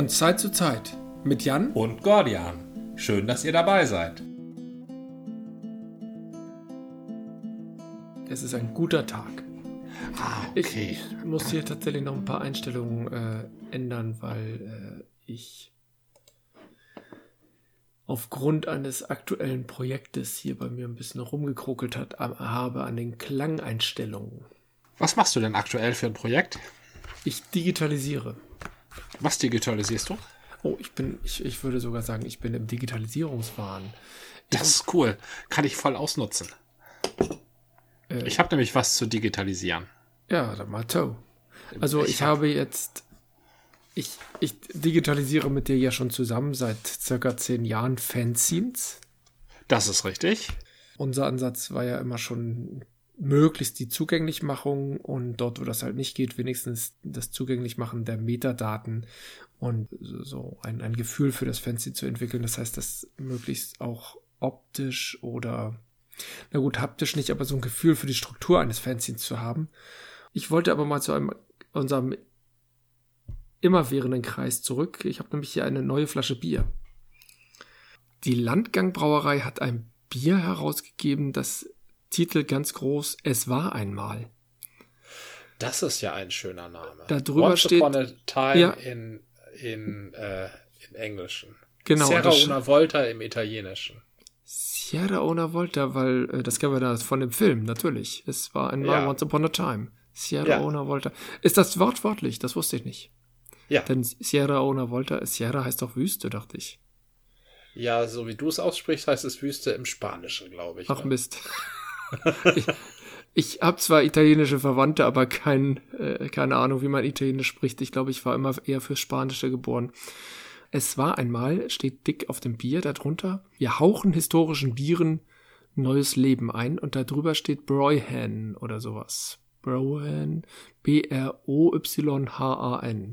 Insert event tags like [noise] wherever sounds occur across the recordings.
Von Zeit zu Zeit mit Jan und Gordian. Schön, dass ihr dabei seid. Es ist ein guter Tag. Ah, okay. Ich muss hier tatsächlich noch ein paar Einstellungen äh, ändern, weil äh, ich aufgrund eines aktuellen Projektes hier bei mir ein bisschen rumgekruckelt hat, habe an den Klangeinstellungen. Was machst du denn aktuell für ein Projekt? Ich digitalisiere. Was digitalisierst du? Oh, ich bin, ich, ich würde sogar sagen, ich bin im Digitalisierungswahn. Das ist cool. Kann ich voll ausnutzen. Äh, ich habe nämlich was zu digitalisieren. Ja, dann mal Toe. Also ich, ich hab... habe jetzt, ich, ich digitalisiere mit dir ja schon zusammen seit circa zehn Jahren Fanzines. Das ist richtig. Unser Ansatz war ja immer schon möglichst die Zugänglichmachung und dort, wo das halt nicht geht, wenigstens das Zugänglichmachen der Metadaten und so ein, ein Gefühl für das Fancy zu entwickeln. Das heißt, das möglichst auch optisch oder, na gut, haptisch nicht, aber so ein Gefühl für die Struktur eines Fanzines zu haben. Ich wollte aber mal zu einem, unserem immerwährenden Kreis zurück. Ich habe nämlich hier eine neue Flasche Bier. Die Landgangbrauerei hat ein Bier herausgegeben, das Titel ganz groß, es war einmal. Das ist ja ein schöner Name. Da drüber Once steht. Upon a time ja, in, in, äh, im Englischen. Genau. Sierra una Volta im Italienischen. Sierra una Volta, weil äh, das kennen wir da von dem Film, natürlich. Es war einmal ja. Once Upon a Time. Sierra ja. una Volta. Ist das wortwörtlich? Das wusste ich nicht. Ja. Denn Sierra una Volta, Sierra heißt doch Wüste, dachte ich. Ja, so wie du es aussprichst, heißt es Wüste im Spanischen, glaube ich. Ach ne? Mist. Ich ich habe zwar italienische Verwandte, aber kein, äh, keine Ahnung, wie man Italienisch spricht. Ich glaube, ich war immer eher fürs Spanische geboren. Es war einmal, steht dick auf dem Bier darunter, wir hauchen historischen Bieren neues Leben ein und darüber steht Broyhan oder sowas. Brohan, B-R-O-Y-H-A-N.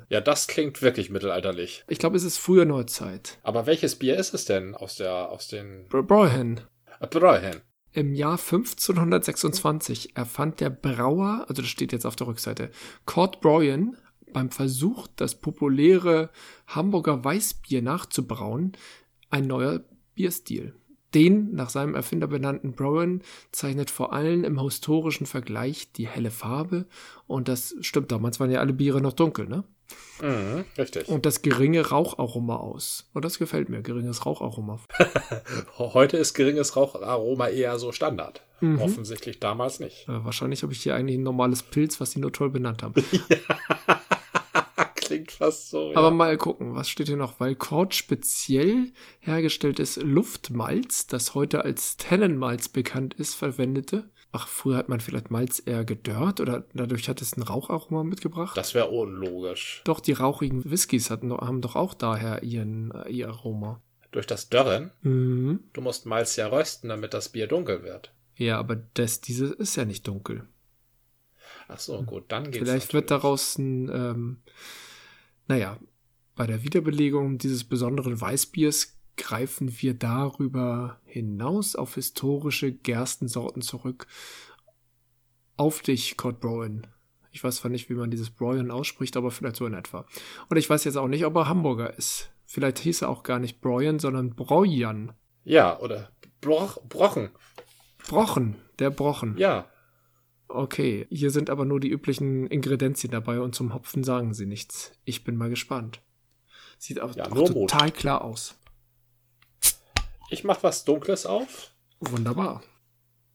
Ja, das klingt wirklich mittelalterlich. Ich glaube, es ist früher Neuzeit. Aber welches Bier ist es denn aus der, aus den... Brohan. Brohan. Im Jahr 1526 erfand der Brauer, also das steht jetzt auf der Rückseite, Cord Broyan beim Versuch, das populäre Hamburger Weißbier nachzubrauen, ein neuer Bierstil. Den nach seinem Erfinder benannten Brown zeichnet vor allem im historischen Vergleich die helle Farbe und das stimmt, damals waren ja alle Biere noch dunkel, ne? Mhm, richtig. Und das geringe Raucharoma aus. Und das gefällt mir, geringes Raucharoma. [laughs] Heute ist geringes Raucharoma eher so Standard. Mhm. Offensichtlich damals nicht. Ja, wahrscheinlich habe ich hier eigentlich ein normales Pilz, was sie nur toll benannt haben. ja [laughs] [laughs] klingt fast so. Aber ja. mal gucken, was steht hier noch? Weil Kord speziell hergestelltes Luftmalz, das heute als Tannenmalz bekannt ist, verwendete. Ach, früher hat man vielleicht Malz eher gedörrt oder dadurch hat es ein Raucharoma mitgebracht? Das wäre unlogisch. Doch, die rauchigen Whiskys hatten, haben doch auch daher ihren, äh, ihr Aroma. Durch das Dörren? Mhm. Du musst Malz ja rösten, damit das Bier dunkel wird. Ja, aber das, diese ist ja nicht dunkel. Ach so, gut, dann geht's. Vielleicht natürlich. wird daraus ein, ähm, naja, bei der Wiederbelegung dieses besonderen Weißbiers greifen wir darüber hinaus auf historische Gerstensorten zurück. Auf dich, Kurt Browen. Ich weiß zwar nicht, wie man dieses Broyen ausspricht, aber vielleicht so in etwa. Und ich weiß jetzt auch nicht, ob er Hamburger ist. Vielleicht hieß er auch gar nicht Broyen, sondern Brojan. Ja, oder Broch, Brochen. Brochen, der Brochen. Ja, Okay, hier sind aber nur die üblichen Ingredienzien dabei und zum Hopfen sagen sie nichts. Ich bin mal gespannt. Sieht auch, ja, total klar aus. Ich mach was Dunkles auf. Wunderbar.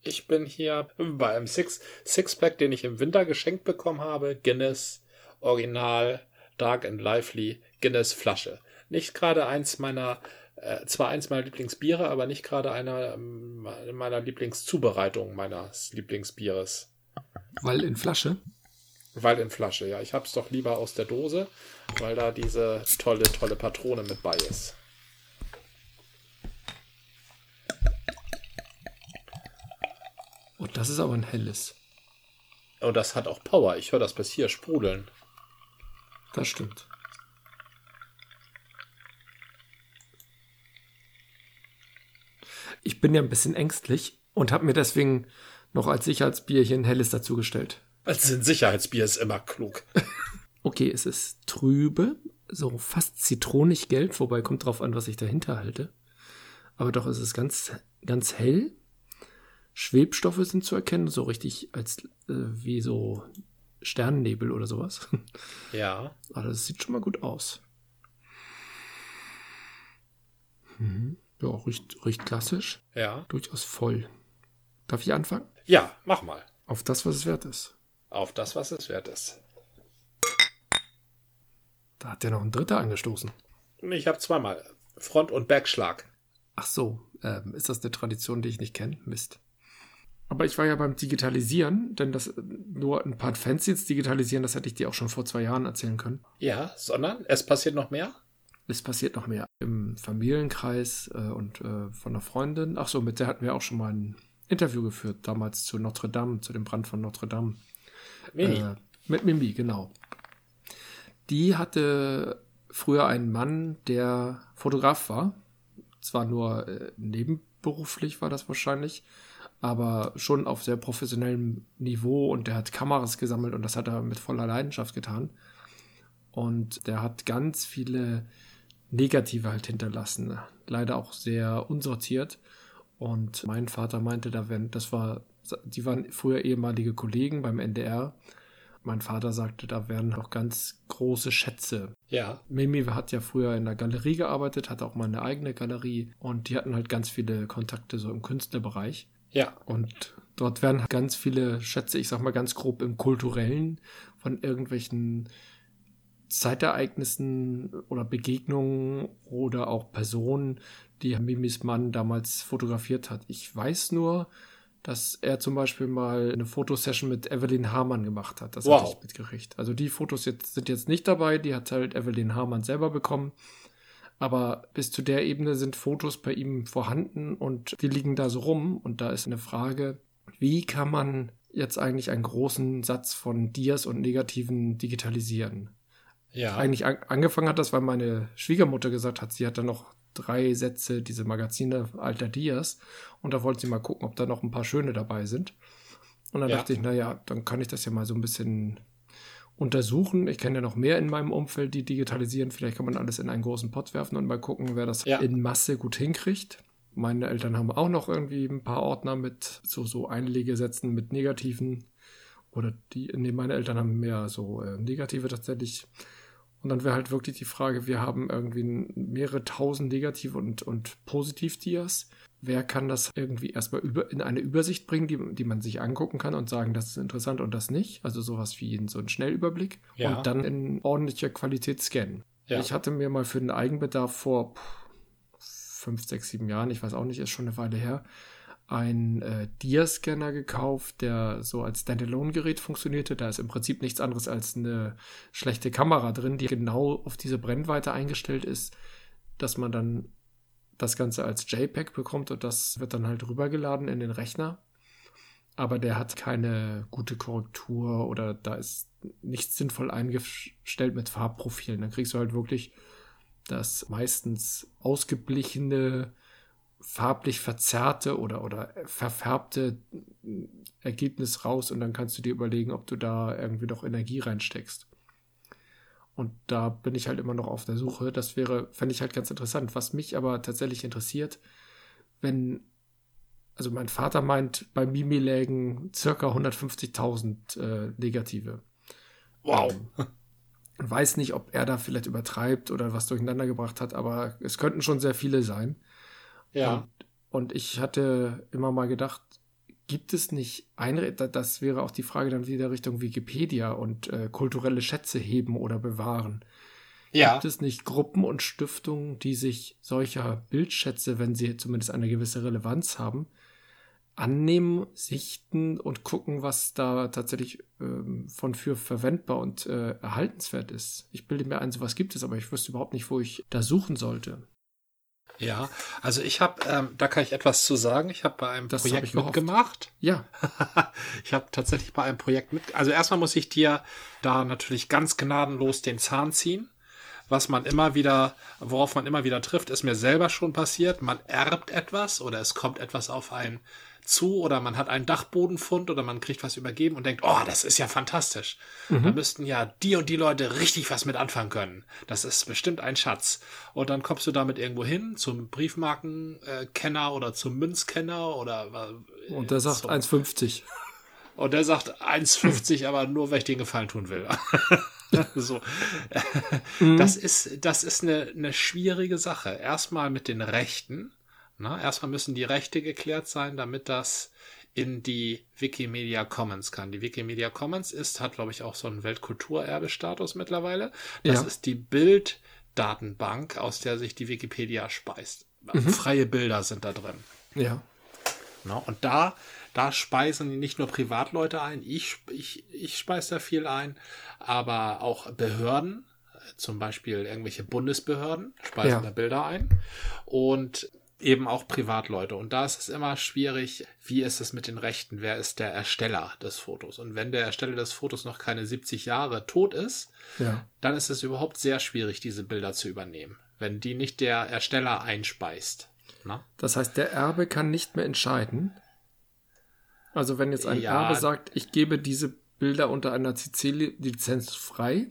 Ich bin hier bei einem Six Sixpack, den ich im Winter geschenkt bekommen habe. Guinness Original Dark and Lively Guinness Flasche. Nicht gerade eins meiner, äh, zwar eins meiner Lieblingsbiere, aber nicht gerade einer ähm, meiner Lieblingszubereitungen meines Lieblingsbieres. Weil in Flasche? Weil in Flasche, ja. Ich hab's doch lieber aus der Dose, weil da diese tolle, tolle Patrone mit bei ist. Und oh, das ist aber ein helles. Und oh, das hat auch Power. Ich höre das bis hier sprudeln. Das stimmt. Ich bin ja ein bisschen ängstlich und habe mir deswegen noch als Sicherheitsbierchen helles dazugestellt. Als ein Sicherheitsbier ist immer klug. [laughs] okay, es ist trübe, so fast zitronig gelb, wobei kommt drauf an, was ich dahinter halte. Aber doch ist es ganz, ganz hell. Schwebstoffe sind zu erkennen, so richtig als äh, wie so Sternennebel oder sowas. [laughs] Ja. Aber das sieht schon mal gut aus. Mhm. Ja, riecht, riecht klassisch. Ja. Durchaus voll. Darf ich anfangen? Ja, mach mal. Auf das, was es wert ist. Auf das, was es wert ist. Da hat ja noch ein Dritter angestoßen. Ich habe zweimal Front- und Backschlag. Ach so, ähm, ist das eine Tradition, die ich nicht kenne? Mist. Aber ich war ja beim Digitalisieren, denn das nur ein paar Fanzines digitalisieren, das hätte ich dir auch schon vor zwei Jahren erzählen können. Ja, sondern es passiert noch mehr? Es passiert noch mehr im Familienkreis äh, und äh, von einer Freundin. Ach so, mit der hatten wir auch schon mal ein Interview geführt, damals zu Notre Dame, zu dem Brand von Notre Dame. Mimi. Äh, mit Mimi, genau. Die hatte früher einen Mann, der Fotograf war. Zwar nur äh, nebenberuflich war das wahrscheinlich, aber schon auf sehr professionellem Niveau und der hat Kameras gesammelt und das hat er mit voller Leidenschaft getan. Und der hat ganz viele Negative halt hinterlassen. Leider auch sehr unsortiert. Und mein Vater meinte, da wenn, das war, die waren früher ehemalige Kollegen beim NDR. Mein Vater sagte, da wären noch ganz große Schätze. Ja. Mimi hat ja früher in der Galerie gearbeitet, hatte auch mal eine eigene Galerie und die hatten halt ganz viele Kontakte so im Künstlerbereich. Ja. Und dort werden ganz viele Schätze, ich sag mal ganz grob im kulturellen, von irgendwelchen Zeitereignissen oder Begegnungen oder auch Personen, die Mimis Mann damals fotografiert hat. Ich weiß nur, dass er zum Beispiel mal eine Fotosession mit Evelyn Hamann gemacht hat. Das Wow. hatte ich mitgekriegt. Also die Fotos jetzt, sind jetzt nicht dabei, die hat halt Evelyn Hamann selber bekommen. Aber bis zu der Ebene sind Fotos bei ihm vorhanden und die liegen da so rum. Und da ist eine Frage, wie kann man jetzt eigentlich einen großen Satz von Dias und Negativen digitalisieren? Ja. Eigentlich an, angefangen hat das, weil meine Schwiegermutter gesagt hat, sie hat da noch drei Sätze, diese Magazine alter Dias. Und da wollte sie mal gucken, ob da noch ein paar schöne dabei sind. Und dann Ja. dachte ich, naja, dann kann ich das ja mal so ein bisschen untersuchen. Ich kenne ja noch mehr in meinem Umfeld, die digitalisieren. Vielleicht kann man alles in einen großen Pott werfen und mal gucken, wer das Ja. in Masse gut hinkriegt. Meine Eltern haben auch noch irgendwie ein paar Ordner mit so, so Einlegesätzen mit Negativen. Oder die, nee, meine Eltern haben mehr so äh, Negative tatsächlich. Und dann wäre halt wirklich die Frage, wir haben irgendwie mehrere tausend Negativ- und, und Positiv-Dias. Wer kann das irgendwie erstmal über, in eine Übersicht bringen, die, die man sich angucken kann und sagen, das ist interessant und das nicht? Also sowas wie so einen Schnellüberblick. Ja. Und dann in ordentlicher Qualität scannen. Ja. Ich hatte mir mal für den Eigenbedarf vor pff, fünf, sechs, sieben Jahren, ich weiß auch nicht, ist schon eine Weile her, einen äh, Dia-Scanner gekauft, der so als Standalone-Gerät funktionierte. Da ist im Prinzip nichts anderes als eine schlechte Kamera drin, die genau auf diese Brennweite eingestellt ist, dass man dann das Ganze als JPEG bekommt und das wird dann halt rübergeladen in den Rechner. Aber der hat keine gute Korrektur oder da ist nichts sinnvoll eingestellt mit Farbprofilen. Dann kriegst du halt wirklich das meistens ausgeblichene, farblich verzerrte oder, oder verfärbte Ergebnis raus und dann kannst du dir überlegen, ob du da irgendwie noch Energie reinsteckst. Und da bin ich halt immer noch auf der Suche. Das wäre, fände ich halt ganz interessant. Was mich aber tatsächlich interessiert, wenn, also mein Vater meint, bei Mimi lägen circa 150.000 äh, Negative. Wow. Ähm, weiß nicht, ob er da vielleicht übertreibt oder was durcheinander gebracht hat, aber es könnten schon sehr viele sein. Ja. Und, und ich hatte immer mal gedacht, gibt es nicht eine, da- das wäre auch die Frage dann wieder Richtung Wikipedia und äh, kulturelle Schätze heben oder bewahren. Ja. Gibt es nicht Gruppen und Stiftungen, die sich solcher Bildschätze, wenn sie zumindest eine gewisse Relevanz haben, annehmen, sichten und gucken, was da tatsächlich ähm, von für verwendbar und äh, erhaltenswert ist? Ich bilde mir ein, sowas gibt es, aber ich wüsste überhaupt nicht, wo ich da suchen sollte. Ja. Also ich habe, ähm, da kann ich etwas zu sagen. Ich habe bei einem Das Projekt ich mitgemacht. Ja, [laughs] ich habe tatsächlich bei einem Projekt mit. Also erstmal muss ich dir da natürlich ganz gnadenlos den Zahn ziehen, was man immer wieder, worauf man immer wieder trifft, ist mir selber schon passiert. Man erbt etwas oder es kommt etwas auf einen zu oder man hat einen Dachbodenfund oder man kriegt was übergeben und denkt, oh, das ist ja fantastisch. Mhm. Da müssten ja die und die Leute richtig was mit anfangen können. Das ist bestimmt ein Schatz. Und dann kommst du damit irgendwo hin zum Briefmarkenkenner oder zum Münzkenner oder äh, und der sagt so. 1,50. Und der sagt 1,50, aber nur, weil ich den Gefallen tun will. [laughs] so. Mhm. Das ist, das ist eine, eine schwierige Sache. Erstmal mit den Rechten. Na, erstmal müssen die Rechte geklärt sein, damit das in die Wikimedia Commons kann. Die Wikimedia Commons ist, hat, glaube ich, auch so einen Weltkulturerbestatus mittlerweile. Das ja. ist die Bilddatenbank, aus der sich die Wikipedia speist. Mhm. Freie Bilder sind da drin. Ja. Na, und da da speisen nicht nur Privatleute ein, ich, ich, ich speise da viel ein, aber auch Behörden, zum Beispiel irgendwelche Bundesbehörden speisen ja. da Bilder ein und eben auch Privatleute. Und da ist es immer schwierig, wie ist es mit den Rechten? Wer ist der Ersteller des Fotos? Und wenn der Ersteller des Fotos noch keine 70 Jahre tot ist, ja. dann ist es überhaupt sehr schwierig, diese Bilder zu übernehmen, wenn die nicht der Ersteller einspeist. Na? Das heißt, der Erbe kann nicht mehr entscheiden, also wenn jetzt ein ja. Erbe sagt, ich gebe diese Bilder unter einer CC-Lizenz frei,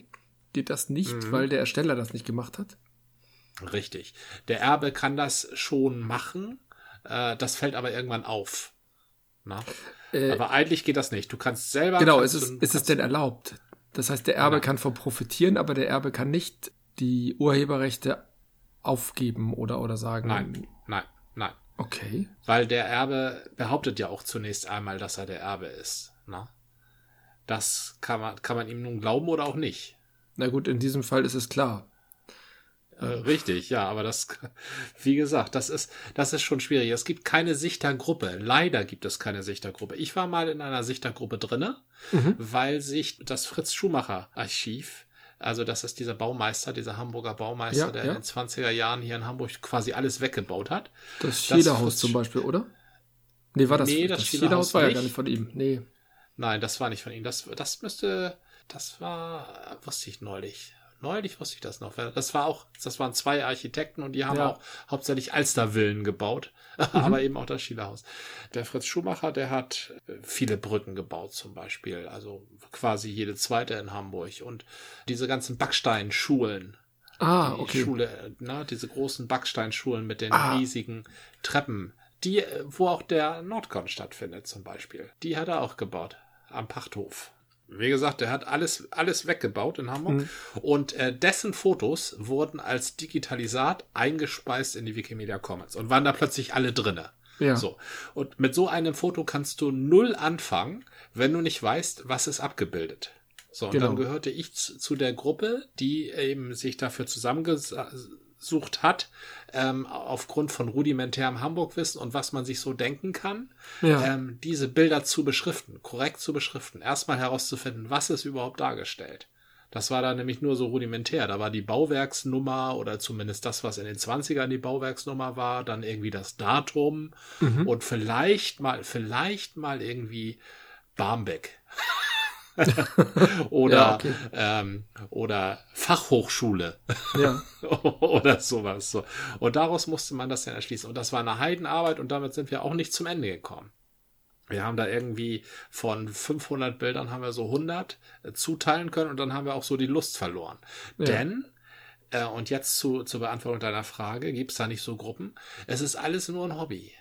geht das nicht, mhm. weil der Ersteller das nicht gemacht hat? Richtig. Der Erbe kann das schon machen, äh, das fällt aber irgendwann auf. Äh, aber eigentlich geht das nicht. Du kannst selber. Genau, ist es, ist es denn erlaubt? Das heißt, der Erbe ja. kann von profitieren, aber der Erbe kann nicht die Urheberrechte aufgeben oder, oder sagen. Nein, nein, nein. Okay. Weil der Erbe behauptet ja auch zunächst einmal, dass er der Erbe ist. Na? Das kann man, kann man ihm nun glauben oder auch nicht. Na gut, in diesem Fall ist es klar. Äh, richtig, ja, aber das, [laughs] wie gesagt, das ist, das ist schon schwierig. Es gibt keine Sichtergruppe. Leider gibt es keine Sichtergruppe. Ich war mal in einer Sichtergruppe drinne, mhm. weil sich das Fritz Schumacher Archiv also das ist dieser Baumeister, dieser Hamburger Baumeister, ja, der ja. in den 20er Jahren hier in Hamburg quasi alles weggebaut hat. Das Schiederhaus zum Beispiel, oder? Nee, war das, nee, das, das Schiederhaus war ja gar nicht von ihm. Nee. Nein, das war nicht von ihm. Das, das müsste, das war, wusste ich neulich. Neulich wusste ich das noch. Das war auch, das waren zwei Architekten und die haben ja. auch hauptsächlich Alstervillen gebaut, [laughs] mhm. aber eben auch das Schielehaus. Der Fritz Schumacher, der hat viele Brücken gebaut zum Beispiel, also quasi jede zweite in Hamburg und diese ganzen Backsteinschulen. Ah, okay. Schule, na, diese großen Backsteinschulen mit den ah. riesigen Treppen, die, wo auch der Nordcon stattfindet zum Beispiel. Die hat er auch gebaut am Pachthof. Wie gesagt, der hat alles, alles weggebaut in Hamburg. Mhm. Und äh, dessen Fotos wurden als Digitalisat eingespeist in die Wikimedia Commons und waren da plötzlich alle drinne. Ja. So. Und mit so einem Foto kannst du null anfangen, wenn du nicht weißt, was ist abgebildet. So, und genau. dann gehörte ich zu, zu der Gruppe, die eben sich dafür zusammengesucht hat, ähm, aufgrund von rudimentärem Hamburgwissen und was man sich so denken kann, ja. ähm, diese Bilder zu beschriften, korrekt zu beschriften, erstmal herauszufinden, was ist überhaupt dargestellt. Das war da nämlich nur so rudimentär. Da war die Bauwerksnummer oder zumindest das, was in den 20ern die Bauwerksnummer war, dann irgendwie das Datum mhm. und vielleicht mal, vielleicht mal irgendwie Barmbek. [laughs] oder, ja, okay. ähm, oder Fachhochschule ja. [laughs] oder sowas. So. Und daraus musste man das dann erschließen. Und das war eine Heidenarbeit und damit sind wir auch nicht zum Ende gekommen. Wir haben da irgendwie von 500 Bildern haben wir so 100 äh, zuteilen können und dann haben wir auch so die Lust verloren. Ja. Denn, äh, und jetzt zu, zur Beantwortung deiner Frage, gibt es da nicht so Gruppen? Es ist alles nur ein Hobby.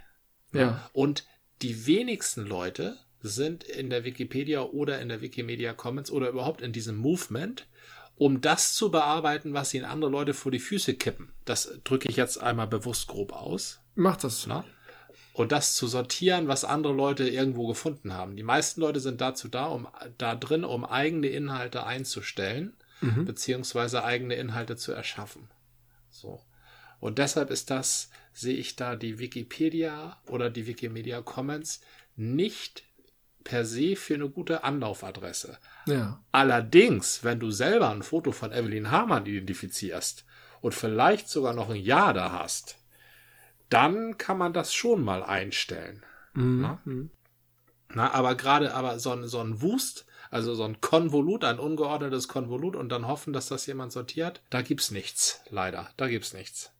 Ja. Und die wenigsten Leute sind in der Wikipedia oder in der Wikimedia Commons oder überhaupt in diesem Movement, um das zu bearbeiten, was ihnen andere Leute vor die Füße kippen. Das drücke ich jetzt einmal bewusst grob aus. Macht das. Na? Und das zu sortieren, was andere Leute irgendwo gefunden haben. Die meisten Leute sind dazu da, um da drin, um eigene Inhalte einzustellen, mhm. beziehungsweise eigene Inhalte zu erschaffen. So. Und deshalb ist das, sehe ich da die Wikipedia oder die Wikimedia Commons nicht per se für eine gute Anlaufadresse. Ja. Allerdings, wenn du selber ein Foto von Evelyn Hamann identifizierst und vielleicht sogar noch ein Jahr da hast, dann kann man das schon mal einstellen. Mhm. Na? Na, aber gerade aber so ein, so ein Wust Also so ein Konvolut, ein ungeordnetes Konvolut und dann hoffen, dass das jemand sortiert. Da gibt's nichts, leider. Da gibt's nichts.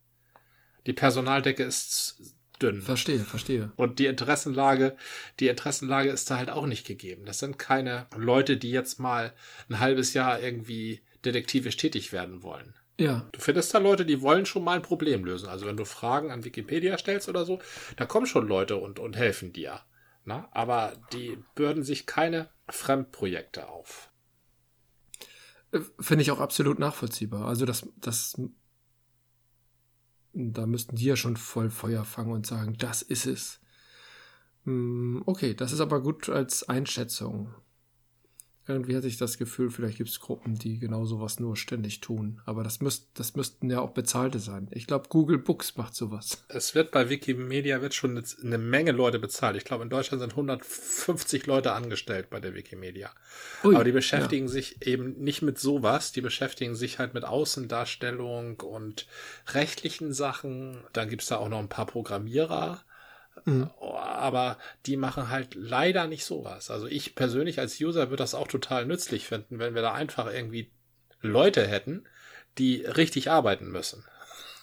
Die Personaldecke ist dünn. Verstehe, verstehe. Und die Interessenlage, die Interessenlage ist da halt auch nicht gegeben. Das sind keine Leute, die jetzt mal ein halbes Jahr irgendwie detektivisch tätig werden wollen. Ja. Du findest da Leute, die wollen schon mal ein Problem lösen. Also wenn du Fragen an Wikipedia stellst oder so, da kommen schon Leute und, und helfen dir. Na? Aber die bürden sich keine Fremdprojekte auf. Äh, finde ich auch absolut nachvollziehbar. Also das, das, da müssten die ja schon voll Feuer fangen und sagen, das ist es. Hm, okay, das ist aber gut als Einschätzung. Irgendwie hatte ich das Gefühl, vielleicht gibt es Gruppen, die genau sowas nur ständig tun. Aber das, müsst, das müssten ja auch bezahlte sein. Ich glaube, Google Books macht sowas. Es wird bei Wikimedia wird schon eine Menge Leute bezahlt. Ich glaube, in Deutschland sind 150 Leute angestellt bei der Wikimedia. Ui, Aber die beschäftigen ja. sich eben nicht mit sowas. Die beschäftigen sich halt mit Außendarstellung und rechtlichen Sachen. Dann gibt es da auch noch ein paar Programmierer Mhm. Aber die machen halt leider nicht sowas. Also ich persönlich als User würde das auch total nützlich finden, wenn wir da einfach irgendwie Leute hätten, die richtig arbeiten müssen.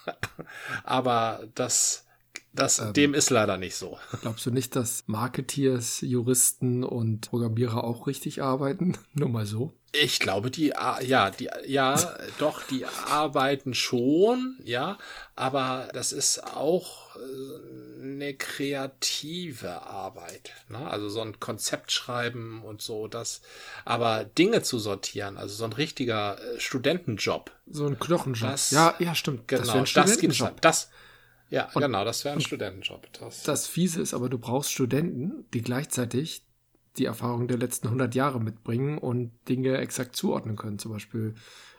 [laughs] Aber das, das, ähm, dem ist leider nicht so. [laughs] Glaubst du nicht, dass Marketeers, Juristen und Programmierer auch richtig arbeiten? [laughs] Nur mal so. Ich glaube, die, ja, die, ja, doch, die arbeiten schon, ja, aber das ist auch äh, eine kreative Arbeit, ne? Also so ein Konzept schreiben und so, das, aber Dinge zu sortieren, also so ein richtiger äh, Studentenjob. So ein Knochenjob. Das, ja, ja, stimmt. Genau, das, das gibt's, das, ja, und, genau, das wäre ein Studentenjob. Das. das Fiese ist aber, du brauchst Studenten, die gleichzeitig die Erfahrung der letzten 100 Jahre mitbringen und Dinge exakt zuordnen können. Zum Beispiel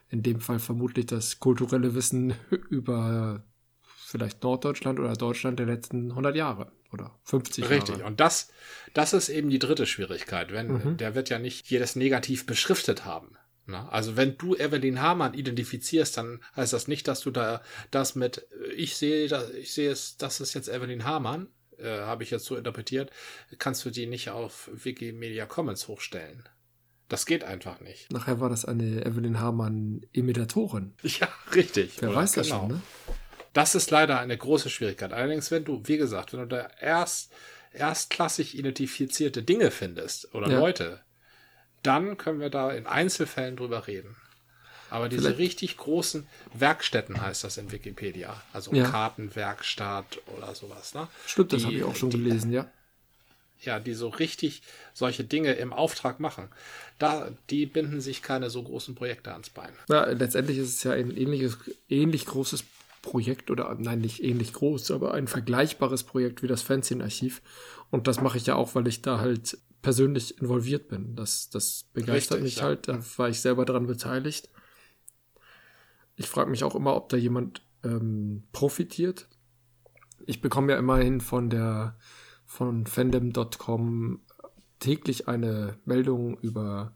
in dem Fall vermutlich das kulturelle Wissen [laughs] über vielleicht Norddeutschland oder Deutschland der letzten 100 Jahre oder 50 Jahre. Richtig. Und das, das ist eben die dritte Schwierigkeit. Wenn, mhm. der wird ja nicht jedes negativ beschriftet haben. Na, also wenn du Evelyn Hamann identifizierst, dann heißt das nicht, dass du da das mit, ich sehe, ich sehe es, das ist jetzt Evelyn Hamann, äh, habe ich jetzt so interpretiert, kannst du die nicht auf Wikimedia Commons hochstellen. Das geht einfach nicht. Nachher war das eine Evelyn Hamann-Imitatorin. Ja, richtig. Wer weiß das genau. schon, ne? Das ist leider eine große Schwierigkeit. Allerdings, wenn du, wie gesagt, wenn du da erst, erstklassig identifizierte Dinge findest oder ja. Leute, dann können wir da in Einzelfällen drüber reden. Aber diese Vielleicht. richtig großen Werkstätten heißt das in Wikipedia. Also ja. Kartenwerkstatt oder sowas. Ne? Stimmt, das habe ich auch schon die, gelesen, ja. Ja, die so richtig solche Dinge im Auftrag machen. Da, die binden sich keine so großen Projekte ans Bein. Ja, letztendlich ist es ja ein ähnliches, ähnlich großes Projekt oder nein, nicht ähnlich groß, aber ein vergleichbares Projekt wie das Fanzine-Archiv. Und das mache ich ja auch, weil ich da halt persönlich involviert bin. Das, das begeistert Richtig, mich ja. halt, da war ich selber daran beteiligt. Ich frage mich auch immer, ob da jemand ähm, profitiert. Ich bekomme ja immerhin von der von fandom.com täglich eine Meldung über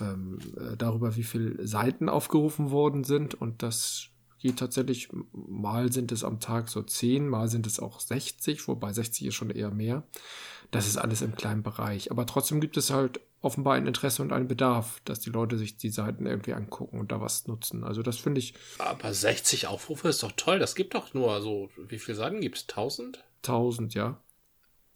ähm, äh, darüber, wie viele Seiten aufgerufen worden sind und das geht tatsächlich, mal sind es am Tag so 10, mal sind es auch 60, wobei 60 ist schon eher mehr. Das ist alles im kleinen Bereich. Aber trotzdem gibt es halt offenbar ein Interesse und einen Bedarf, dass die Leute sich die Seiten irgendwie angucken und da was nutzen. Also das finde ich. Aber 60 Aufrufe ist doch toll. Das gibt doch nur so, wie viele Seiten gibt es? 1000? 1000, ja.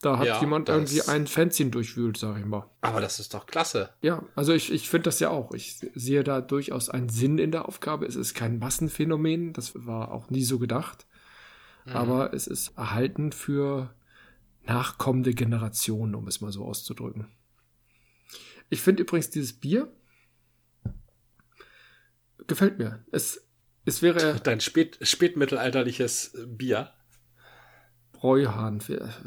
Da hat ja, jemand irgendwie ein Fanzine durchwühlt, sag ich mal. Aber das ist doch klasse. Ja, also ich, ich finde das ja auch. Ich sehe da durchaus einen Sinn in der Aufgabe. Es ist kein Massenphänomen. Das war auch nie so gedacht. Mhm. Aber es ist erhalten für nachkommende Generationen, um es mal so auszudrücken. Ich finde übrigens dieses Bier gefällt mir. Es, es wäre. [laughs] Dein spät, spätmittelalterliches Bier. Bräuhahn.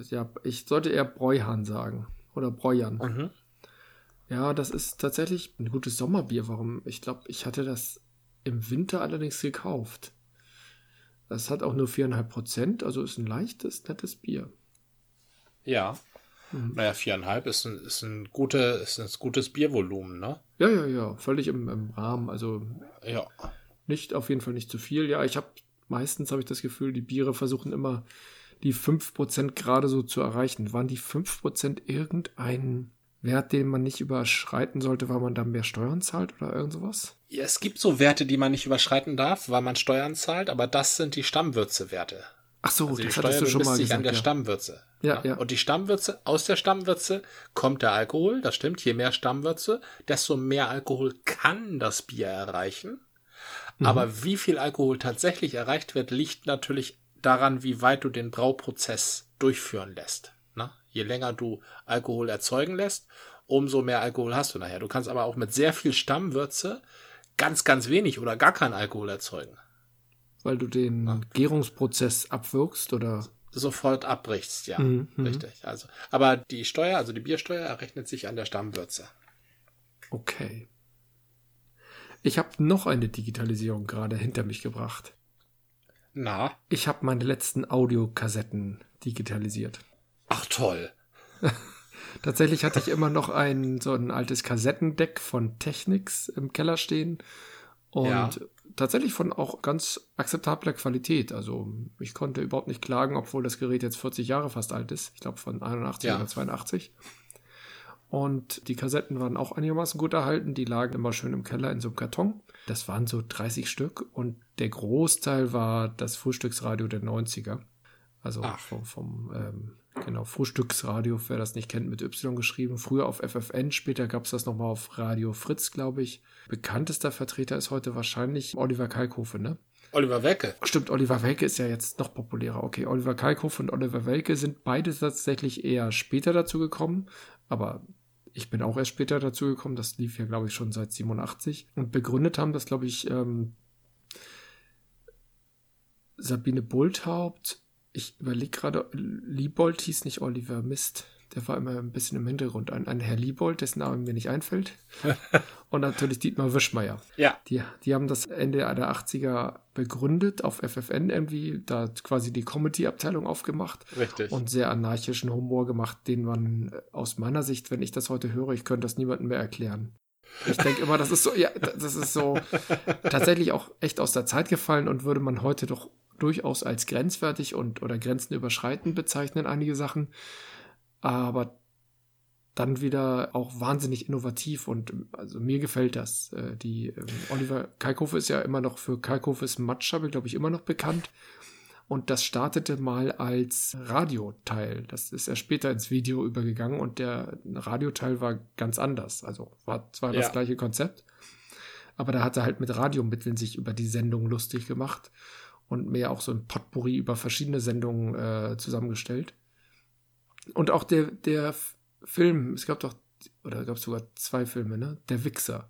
Ja, ich sollte eher Bräuhahn sagen. Oder Bräuern. Mhm. Ja, das ist tatsächlich ein gutes Sommerbier. Warum? Ich glaube, ich hatte das im Winter allerdings gekauft. Das hat auch nur 4,5 Prozent, also ist ein leichtes, nettes Bier. Ja. Mhm. Naja, viereinhalb ist ein, ist ein, gute, ist ein gutes Biervolumen, ne? Ja, ja, ja, völlig im, im Rahmen. Also ja. nicht, auf jeden Fall nicht zu viel. Ja, ich habe meistens habe ich das Gefühl, die Biere versuchen immer die 5% gerade so zu erreichen. Waren die 5% irgendein Wert, den man nicht überschreiten sollte, weil man dann mehr Steuern zahlt oder irgend sowas? Ja, es gibt so Werte, die man nicht überschreiten darf, weil man Steuern zahlt, aber das sind die Stammwürzewerte. Ach so, Also das hattest du schon mal sich gesagt. an der ja. Stammwürze. Ja, ja. Und die Stammwürze, aus der Stammwürze kommt der Alkohol, das stimmt. Je mehr Stammwürze, desto mehr Alkohol kann das Bier erreichen. Mhm. Aber wie viel Alkohol tatsächlich erreicht wird, liegt natürlich daran, wie weit du den Brauprozess durchführen lässt. Na? Je länger du Alkohol erzeugen lässt, umso mehr Alkohol hast du nachher. Du kannst aber auch mit sehr viel Stammwürze ganz, ganz wenig oder gar keinen Alkohol erzeugen. Weil du den Gärungsprozess abwirkst oder Sofort abbrichst, ja. Mhm, mhm. Richtig. Also, aber die Steuer, also die Biersteuer, errechnet sich an der Stammwürze. okay. Ich habe noch eine Digitalisierung gerade hinter mich gebracht. Na, Ich habe meine letzten Audiokassetten digitalisiert. ach toll. [laughs] Tatsächlich hatte ich immer noch ein so ein altes Kassettendeck von Technics im Keller stehen und Ja. Tatsächlich von auch ganz akzeptabler Qualität. Also ich konnte überhaupt nicht klagen, obwohl das Gerät jetzt 40 Jahre fast alt ist. Ich glaube von 81 Ja. oder 82. Und die Kassetten waren auch einigermaßen gut erhalten. Die lagen immer schön im Keller in so einem Karton. Das waren so 30 Stück und der Großteil war das Frühstücksradio der 90er. Also Ach. vom, vom ähm, genau, Frühstücksradio, wer das nicht kennt, mit Y geschrieben. Früher auf FFN, später gab es das nochmal auf Radio Fritz, glaube ich. Bekanntester Vertreter ist heute wahrscheinlich Oliver Kalkofe, ne? Oliver Welke. Stimmt, Oliver Welke ist ja jetzt noch populärer. Okay, Oliver Kalkofe und Oliver Welke sind beide tatsächlich eher später dazu gekommen, aber ich bin auch erst später dazu gekommen. Das lief ja, glaube ich, schon seit 87. Und begründet haben das, glaube ich, ähm, Sabine Bulthaupt. Ich überlege gerade, Liebold hieß nicht Oliver Mist. Der war immer ein bisschen im Hintergrund. Ein, ein Herr Liebold, dessen Name mir nicht einfällt. [laughs] Und natürlich Dietmar Wischmeier. Ja. Die, die haben das Ende der 80er begründet, auf FFN irgendwie, da quasi die Comedy-Abteilung aufgemacht Richtig. und sehr anarchischen Humor gemacht, den man aus meiner Sicht, wenn ich das heute höre, ich könnte das niemandem mehr erklären. Ich denke immer, das ist so, ja, das ist so [laughs] tatsächlich auch echt aus der Zeit gefallen und würde man heute doch durchaus als grenzwertig und oder grenzenüberschreitend bezeichnen, einige Sachen. Aber dann wieder auch wahnsinnig innovativ und also mir gefällt das. Äh, Die ähm, Oliver Kalkofe ist ja immer noch für Kalkofes Matschabel, glaube ich, immer noch bekannt. Und das startete mal als Radioteil. Das ist ja später ins Video übergegangen und der Radioteil war ganz anders. Also war zwar Ja. das gleiche Konzept, aber da hat er halt mit Radiomitteln sich über die Sendung lustig gemacht und mehr auch so ein Potpourri über verschiedene Sendungen äh, zusammengestellt. Und auch der, der Film, es gab doch, oder gab es sogar zwei Filme, ne? Der Wichser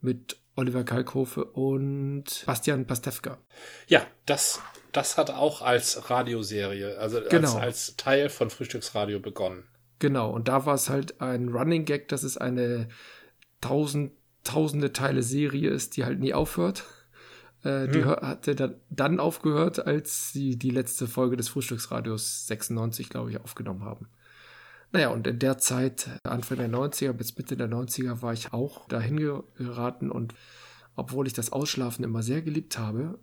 mit Oliver Kalkofe und Bastian Pastewka. Ja, das, das hat auch als Radioserie, also Genau. als, als Teil von Frühstücksradio begonnen. Genau, und da war es halt ein Running Gag, dass es eine tausend, tausende Teile Serie ist, die halt nie aufhört. Äh, Die Hm. hatte dann, dann aufgehört, als sie die letzte Folge des Frühstücksradios 96, glaube ich, aufgenommen haben. Naja, und in der Zeit, Anfang der 90er bis Mitte der 90er, war ich auch dahin geraten und obwohl ich das Ausschlafen immer sehr geliebt habe,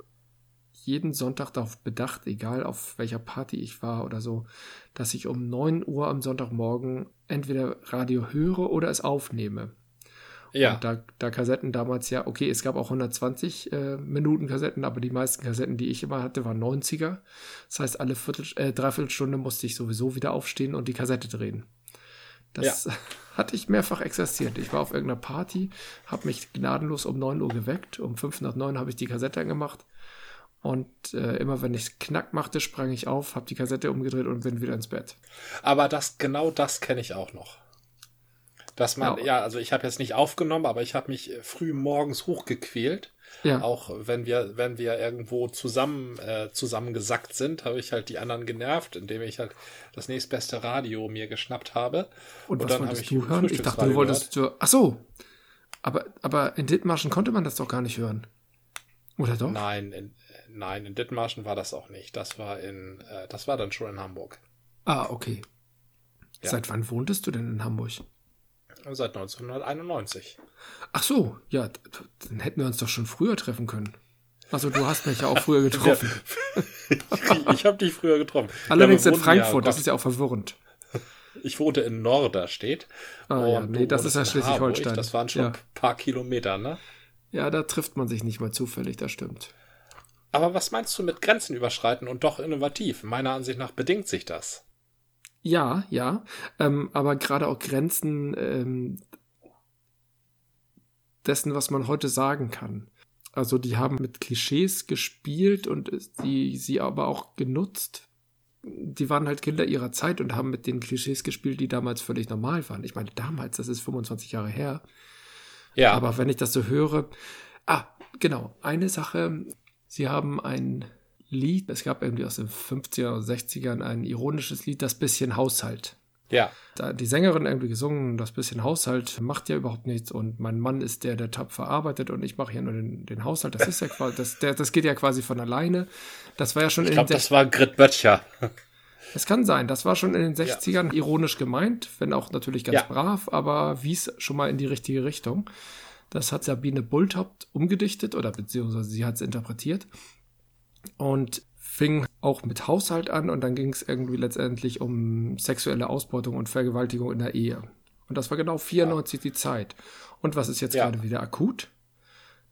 jeden Sonntag darauf bedacht, egal auf welcher Party ich war oder so, dass ich um 9 Uhr am Sonntagmorgen entweder Radio höre oder es aufnehme. Ja, Und da, da Kassetten damals ja, okay, es gab auch 120 äh, Minuten Kassetten, aber die meisten Kassetten, die ich immer hatte, waren 90er. Das heißt, alle Viertel, äh, Dreiviertelstunde musste ich sowieso wieder aufstehen und die Kassette drehen. Das [laughs] hatte ich mehrfach exerziert. Ich war auf irgendeiner Party, habe mich gnadenlos um 9 Uhr geweckt. Um 5 nach 9 habe ich die Kassette angemacht. Und äh, immer wenn ich Knack machte, sprang ich auf, habe die Kassette umgedreht und bin wieder ins Bett. aber das, genau das kenne ich auch noch. Dass man, Ja. ja, also ich habe jetzt nicht aufgenommen, aber ich habe mich früh morgens hochgequält. Ja, Auch wenn wir, wenn wir irgendwo zusammen, äh, zusammengesackt sind, habe ich halt die anderen genervt, indem ich halt das nächstbeste Radio mir geschnappt habe. Und, was dann habe wolltest ich du hören? Ich dachte, du wolltest so. Ach so. Aber, aber in Dithmarschen konnte man das doch gar nicht hören. Oder doch? Nein, in, nein, in Dithmarschen war das auch nicht. Das war in, äh, das war dann schon in Hamburg. Ah, okay. Ja. Seit wann wohntest du denn in Hamburg? Seit 1991. Ach so, ja, dann hätten wir uns doch schon früher treffen können. Also du hast mich ja auch früher getroffen. [laughs] ich habe dich früher getroffen. [laughs] Allerdings in wohnen ja- Frankfurt, das ist ja auch verwirrend. Ich wohnte in Norderstedt. Ah, ja, nee, das ist ja Schleswig-Holstein. Das waren schon ja. ein paar Kilometer, ne? Ja, da trifft man sich nicht mal zufällig, das stimmt. Aber was meinst du mit Grenzen überschreiten und doch innovativ? Meiner Ansicht nach bedingt sich das. Ja, ja. Ähm, aber gerade auch Grenzen ähm, dessen, was man heute sagen kann. Also die haben mit Klischees gespielt und die sie aber auch genutzt. Die waren halt Kinder ihrer Zeit und haben mit den Klischees gespielt, die damals völlig normal waren. Ich meine, damals, das ist 25 Jahre her. Ja. Aber wenn ich das so höre, ah, genau, eine Sache, sie haben ein Lied, es gab irgendwie aus den 50er oder 60ern ein ironisches Lied, das bisschen Haushalt. Ja. Da die Sängerin irgendwie gesungen, das bisschen Haushalt macht ja überhaupt nichts und mein Mann ist der, der tapfer arbeitet und ich mache ja nur den, den Haushalt. Das ist ja quasi, das, der, das geht ja quasi von alleine. Das war ja schon ich glaube, das war Grit Böttcher. [laughs] Es kann sein, das war schon in den 60ern ja. ironisch gemeint, wenn auch natürlich ganz ja. brav, aber wies schon mal in die richtige Richtung. Das hat Sabine Bulthaupt umgedichtet oder beziehungsweise sie hat es interpretiert und fing auch mit Haushalt an und dann ging es irgendwie letztendlich um sexuelle Ausbeutung und Vergewaltigung in der Ehe. Und das war genau 94 ja. die Zeit. Und was ist jetzt ja. gerade wieder akut?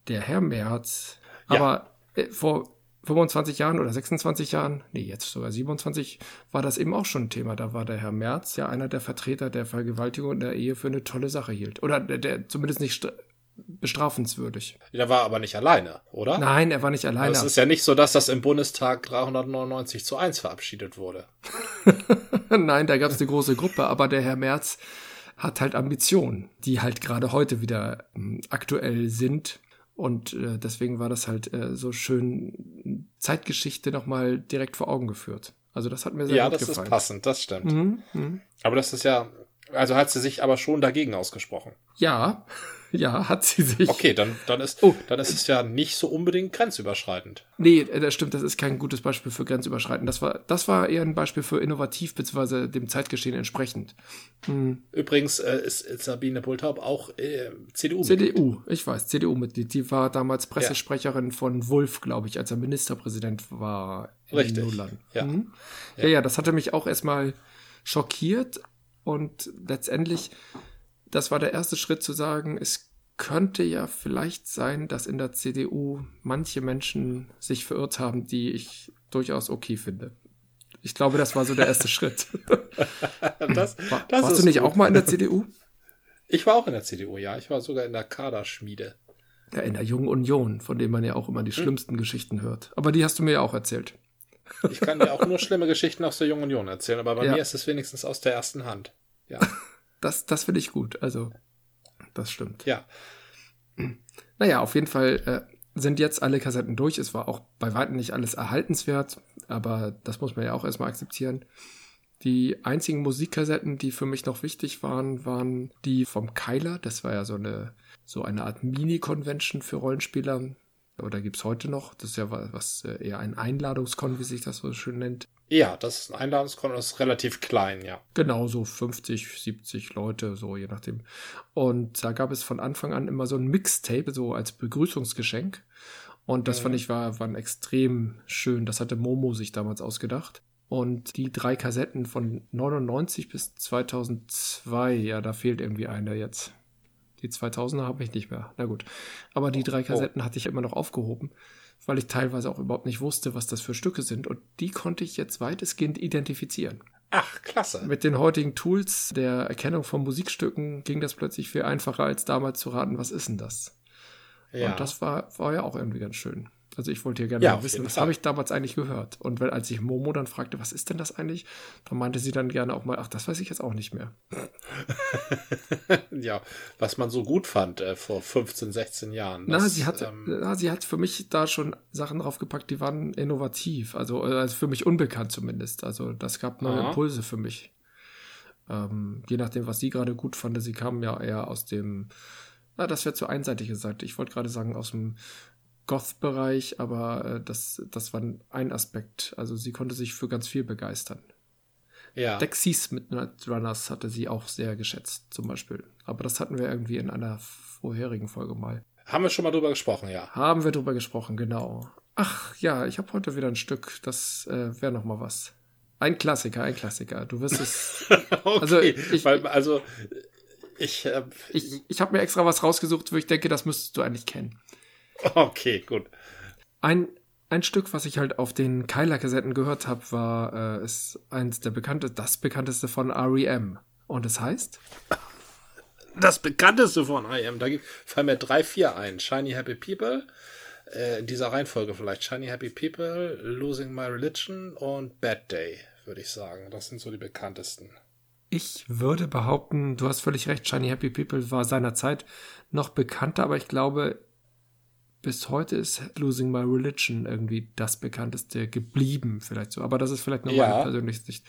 Der Herr Merz. Aber äh, vor 25 Jahren oder 26 Jahren, nee, jetzt sogar 27, war das eben auch schon ein Thema. Da war der Herr Merz ja einer der Vertreter der Vergewaltigung in der Ehe für eine tolle Sache hielt. Oder der, der zumindest nicht bestrafenswürdig. Er war aber nicht alleine, oder? Nein, er war nicht alleine. Es ist ja nicht so, dass das im Bundestag 399 zu 1 verabschiedet wurde. [laughs] Nein, da gab es eine große Gruppe, aber der Herr Merz hat halt Ambitionen, die halt gerade heute wieder äh, aktuell sind. Und äh, deswegen war das halt äh, so schön Zeitgeschichte nochmal direkt vor Augen geführt. Also das hat mir sehr ja, gut gefallen. Ja, das ist passend, das stimmt. Mhm, mh. Aber das ist ja, also hat sie sich aber schon dagegen ausgesprochen. Ja, [laughs] ja, hat sie sich. Okay, dann, dann, ist, oh. dann ist es ja nicht so unbedingt grenzüberschreitend. Nee, äh, das stimmt, das ist kein gutes Beispiel für grenzüberschreitend. Das war, das war eher ein Beispiel für innovativ, beziehungsweise dem Zeitgeschehen entsprechend. Hm. Übrigens äh, ist Sabine Bulthaup auch äh, CDU. CDU, ich weiß, CDU-Mitglied. Die war damals Pressesprecherin ja. von Wulff, glaube ich, als er Ministerpräsident war in Richtig. Ja. Mhm. ja. ja, ja, das hatte mich auch erstmal schockiert und letztendlich das war der erste Schritt zu sagen, es könnte ja vielleicht sein, dass in der CDU manche Menschen sich verirrt haben, die ich durchaus okay finde. Ich glaube, das war so der erste [laughs] Schritt. das, war, das warst du nicht gut. auch mal in der CDU? Ich war auch in der CDU, ja. Ich war sogar in der Kaderschmiede. Ja, in der Jungen Union, von dem man ja auch immer die hm. schlimmsten hm. Geschichten hört. Aber die hast du mir ja auch erzählt. Ich kann dir auch nur schlimme Geschichten aus der Jungen Union erzählen, aber bei ja. mir ist es wenigstens aus der ersten Hand. Ja. [laughs] Das, das finde ich gut. Also, das stimmt. Ja. Naja, auf jeden Fall äh, sind jetzt alle Kassetten durch. Es war auch bei weitem nicht alles erhaltenswert, aber das muss man ja auch erstmal akzeptieren. Die einzigen Musikkassetten, die für mich noch wichtig waren, waren die vom Keiler. Das war ja so eine, so eine Art Mini-Convention für Rollenspieler. Oder gibt es heute noch? Das ist ja was, äh, eher ein Einladungskon, wie sich das so schön nennt. Ja, das ist ein Einladungskonto, das ist relativ klein, ja. Genau, so 50, 70 Leute, so je nachdem. Und da gab es von Anfang an immer so ein Mixtape, so als Begrüßungsgeschenk. Und das mhm. fand ich war, war extrem schön. Das hatte Momo sich damals ausgedacht. Und die drei Kassetten von 99 bis 2002, ja, da fehlt irgendwie eine jetzt. Die 2000er habe ich nicht mehr. Na gut. Aber die drei oh. Kassetten oh. hatte ich immer noch aufgehoben weil ich teilweise auch überhaupt nicht wusste, was das für Stücke sind. Und die konnte ich jetzt weitestgehend identifizieren. Ach, klasse. Mit den heutigen Tools der Erkennung von Musikstücken ging das plötzlich viel einfacher, als damals zu raten, was ist denn das? Ja. Und das war, war ja auch irgendwie ganz schön. Also ich wollte hier gerne ja, wissen, was habe ich damals eigentlich gehört? Und wenn, als ich Momo dann fragte, was ist denn das eigentlich, dann meinte sie dann gerne auch mal, ach, das weiß ich jetzt auch nicht mehr. [laughs] ja, was man so gut fand äh, vor 15, 16 Jahren. Das, na, sie hat, ähm, na, sie hat für mich da schon Sachen draufgepackt, die waren innovativ, also, äh, also für mich unbekannt zumindest. Also das gab neue aha. Impulse für mich. Ähm, je nachdem, was sie gerade gut fand, sie kam ja eher aus dem, na, das wäre zu einseitig gesagt. Ich wollte gerade sagen, aus dem Goth-Bereich, aber äh, das, das war ein Aspekt. Also sie konnte sich für ganz viel begeistern. Ja. Dexys Midnight Runners hatte sie auch sehr geschätzt, zum Beispiel. Aber das hatten wir irgendwie in einer vorherigen Folge mal. Haben wir schon mal drüber gesprochen, ja. Haben wir drüber gesprochen, genau. Ach ja, ich habe heute wieder ein Stück, das äh, wäre noch mal was. Ein Klassiker, ein Klassiker. Du wirst es. [laughs] okay, Also, ich- weil, also ich, äh, Ich, ich habe mir extra was rausgesucht, wo ich denke, das müsstest du eigentlich kennen. [laughs] okay, gut. Ein, ein Stück, was ich halt auf den Kyla-Kassetten gehört habe, war äh, ist eins der bekannte, das bekannteste von REM. Und es heißt? Das bekannteste von IM, da fallen mir drei, vier ein. Shiny Happy People, äh, in dieser Reihenfolge vielleicht. Shiny Happy People, Losing My Religion und Bad Day, würde ich sagen. Das sind so die bekanntesten. Ich würde behaupten, du hast völlig recht, Shiny Happy People war seinerzeit noch bekannter, aber ich glaube, bis heute ist Losing My Religion irgendwie das bekannteste geblieben, vielleicht so. Aber das ist vielleicht nur Ja. meine persönliche Sicht.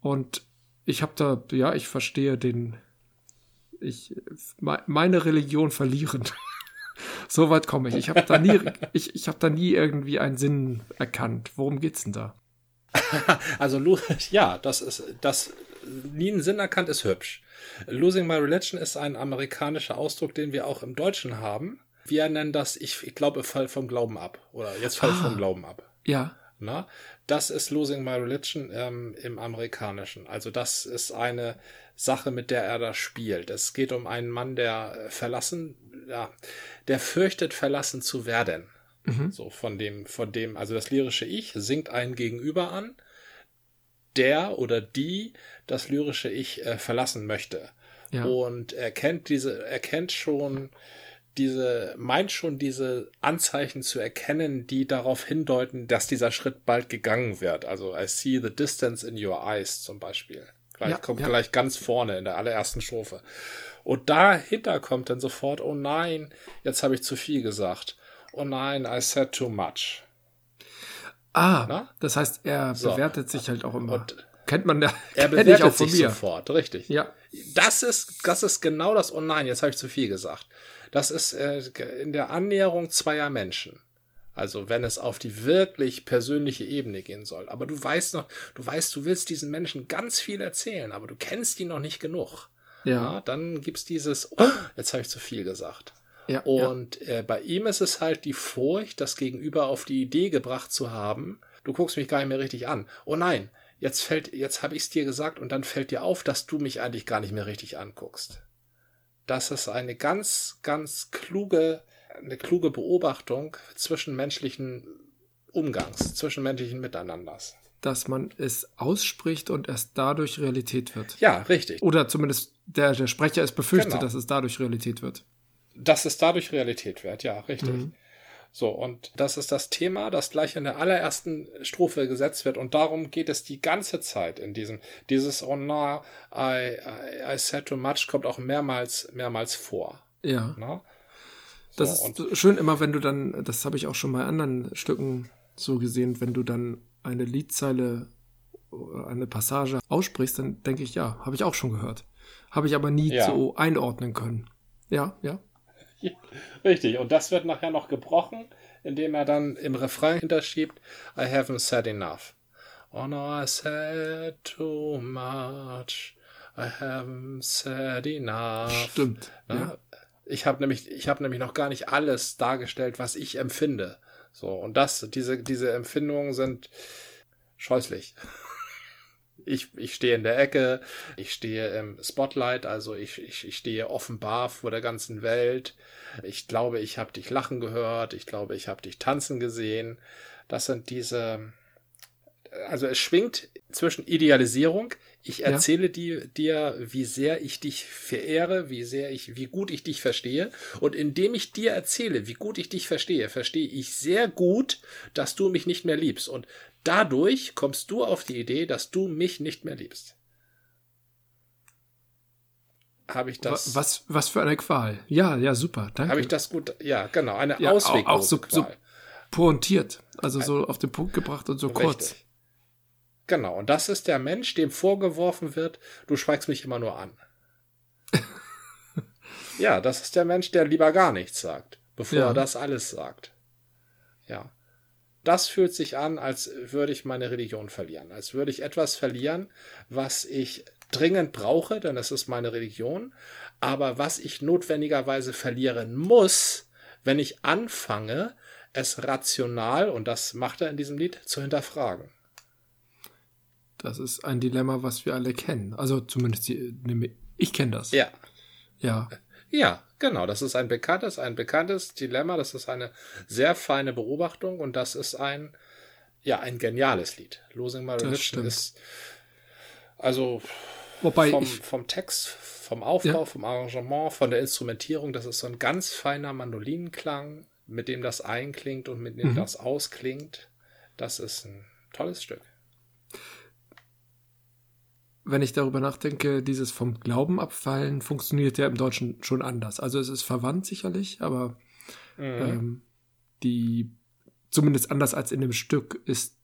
Und ich habe da, ja, ich verstehe den, ich, me- meine Religion verlieren. [laughs] so weit komme ich. Ich habe da nie, [laughs] ich, ich habe da nie irgendwie einen Sinn erkannt. Worum geht's denn da? [laughs] Also, ja, das ist, das nie einen Sinn erkannt, ist hübsch. Losing My Religion ist ein amerikanischer Ausdruck, den wir auch im Deutschen haben. Wir nennen das, ich, ich glaube, Fall vom Glauben ab. Oder jetzt Fall Ah. vom Glauben ab. Ja, Na, das ist Losing My Religion ähm, im Amerikanischen. Also das ist eine Sache, mit der er da spielt. Es geht um einen Mann, der äh, verlassen, ja, der fürchtet, verlassen zu werden. So von dem, von dem, also das lyrische Ich singt einen Gegenüber an, der oder die das lyrische Ich äh, verlassen möchte. ja. Und er kennt diese, er kennt schon diese, meint schon diese Anzeichen zu erkennen, die darauf hindeuten, dass dieser Schritt bald gegangen wird. Also I see the distance in your eyes zum Beispiel. Gleich, Ja, kommt ja. gleich ganz vorne in der allerersten Strophe. Und dahinter kommt dann sofort, oh nein, jetzt habe ich zu viel gesagt. Oh nein, I said too much. Ah, Na? das heißt, er So. bewertet sich halt auch immer. Und Kennt man ja. er ich auch bewertet von sich mir. sofort, richtig. Ja, Das ist, das ist genau das, oh nein, jetzt habe ich zu viel gesagt. Das ist äh, in der Annäherung zweier Menschen. Also wenn es auf die wirklich persönliche Ebene gehen soll. Aber du weißt noch, du weißt, du willst diesen Menschen ganz viel erzählen, aber du kennst ihn noch nicht genug. ja, Ja, dann gibt's dieses, oh, jetzt habe ich zu viel gesagt. ja. ja. Und äh, bei ihm ist es halt die Furcht, das Gegenüber auf die Idee gebracht zu haben, du guckst mich gar nicht mehr richtig an. Oh nein, jetzt fällt, jetzt habe ich es dir gesagt und dann fällt dir auf, dass du mich eigentlich gar nicht mehr richtig anguckst. Das ist eine ganz, ganz kluge, eine kluge Beobachtung zwischenmenschlichen Umgangs, zwischenmenschlichen Miteinanders. Dass man es ausspricht und erst dadurch Realität wird. Ja, richtig. Oder zumindest der, der Sprecher es befürchtet, Genau. dass es dadurch Realität wird. dass es dadurch Realität wird, ja, richtig. So, und das ist das Thema, das gleich in der allerersten Strophe gesetzt wird. Und darum geht es die ganze Zeit in diesem, dieses Oh no, I, I, I said too much kommt auch mehrmals, mehrmals vor. Ja. Ne? Das So, ist schön immer, wenn du dann, das habe ich auch schon bei anderen Stücken so gesehen, wenn du dann eine Liedzeile, oder eine Passage aussprichst, dann denke ich, ja, habe ich auch schon gehört. Habe ich aber nie Ja. so einordnen können. Ja, ja. [laughs] Richtig, und das wird nachher noch gebrochen, indem er dann im Refrain hinterschiebt, I haven't said enough. Oh no, I said too much. I haven't said enough. Stimmt. Ja. Ja. Ich habe nämlich, ich habe nämlich noch gar nicht alles dargestellt, was ich empfinde. So und das, diese, diese Empfindungen sind scheußlich. Ich, ich stehe in der Ecke, ich stehe im Spotlight, also ich, ich, ich stehe offenbar vor der ganzen Welt. Ich glaube, ich habe dich lachen gehört, ich glaube, ich habe dich tanzen gesehen. Das sind diese, also es schwingt zwischen Idealisierung, ich Ja. erzähle die, dir, wie sehr ich dich verehre, wie sehr ich, wie gut ich dich verstehe. Und indem ich dir erzähle, wie gut ich dich verstehe, verstehe ich sehr gut, dass du mich nicht mehr liebst. Und dadurch kommst du auf die Idee, dass du mich nicht mehr liebst. Habe ich das, Wa- Was, was für eine Qual. Ja, ja, super. Danke. habe ich das gut, ja, genau, eine Ja, auch- Ausweglose auch so- so- pointiert. Also so auf den Punkt gebracht und so kurz. Genau, und das ist der Mensch, dem vorgeworfen wird, du schweigst mich immer nur an. [laughs] ja, das ist der Mensch, der lieber gar nichts sagt, bevor Ja. er das alles sagt. Ja. Das fühlt sich an, als würde ich meine Religion verlieren, als würde ich etwas verlieren, was ich dringend brauche, denn es ist meine Religion, aber was ich notwendigerweise verlieren muss, wenn ich anfange, es rational, und das macht er in diesem Lied, zu hinterfragen. Das ist ein Dilemma, was wir alle kennen. Also zumindest die, ich kenne das. Ja. Ja. Ja, genau. Das ist ein bekanntes, ein bekanntes Dilemma. Das ist eine sehr feine Beobachtung und das ist ein, ja, ein geniales Lied. Losing My Religion ist, also, Wobei vom, vom Text, vom Aufbau, Ja. vom Arrangement, von der Instrumentierung, das ist so ein ganz feiner Mandolinenklang, mit dem das einklingt und mit dem Mhm. das ausklingt. Das ist ein tolles Stück. Wenn ich darüber nachdenke, dieses vom Glauben abfallen funktioniert ja im Deutschen schon anders. Also es ist verwandt sicherlich, aber Mhm. ähm, die zumindest anders als in dem Stück ist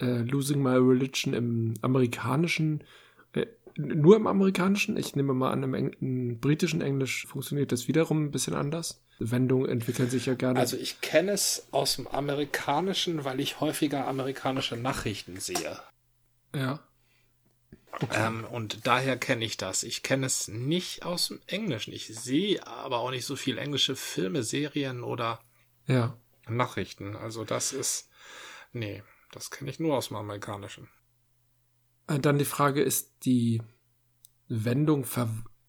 äh, Losing My Religion im amerikanischen äh, nur im amerikanischen. Ich nehme mal an, im, Eng im britischen Englisch funktioniert das wiederum ein bisschen anders. Wendungen entwickeln sich ja gerne. Also ich kenne es aus dem Amerikanischen, weil ich häufiger amerikanische Nachrichten sehe. ja. Ähm, und daher kenne ich das. Ich kenne es nicht aus dem Englischen. Ich sehe aber auch nicht so viel englische Filme, Serien oder Ja. Nachrichten. Also das ist. Nee, das kenne ich nur aus dem Amerikanischen. Äh, Dann die Frage ist die Wendung,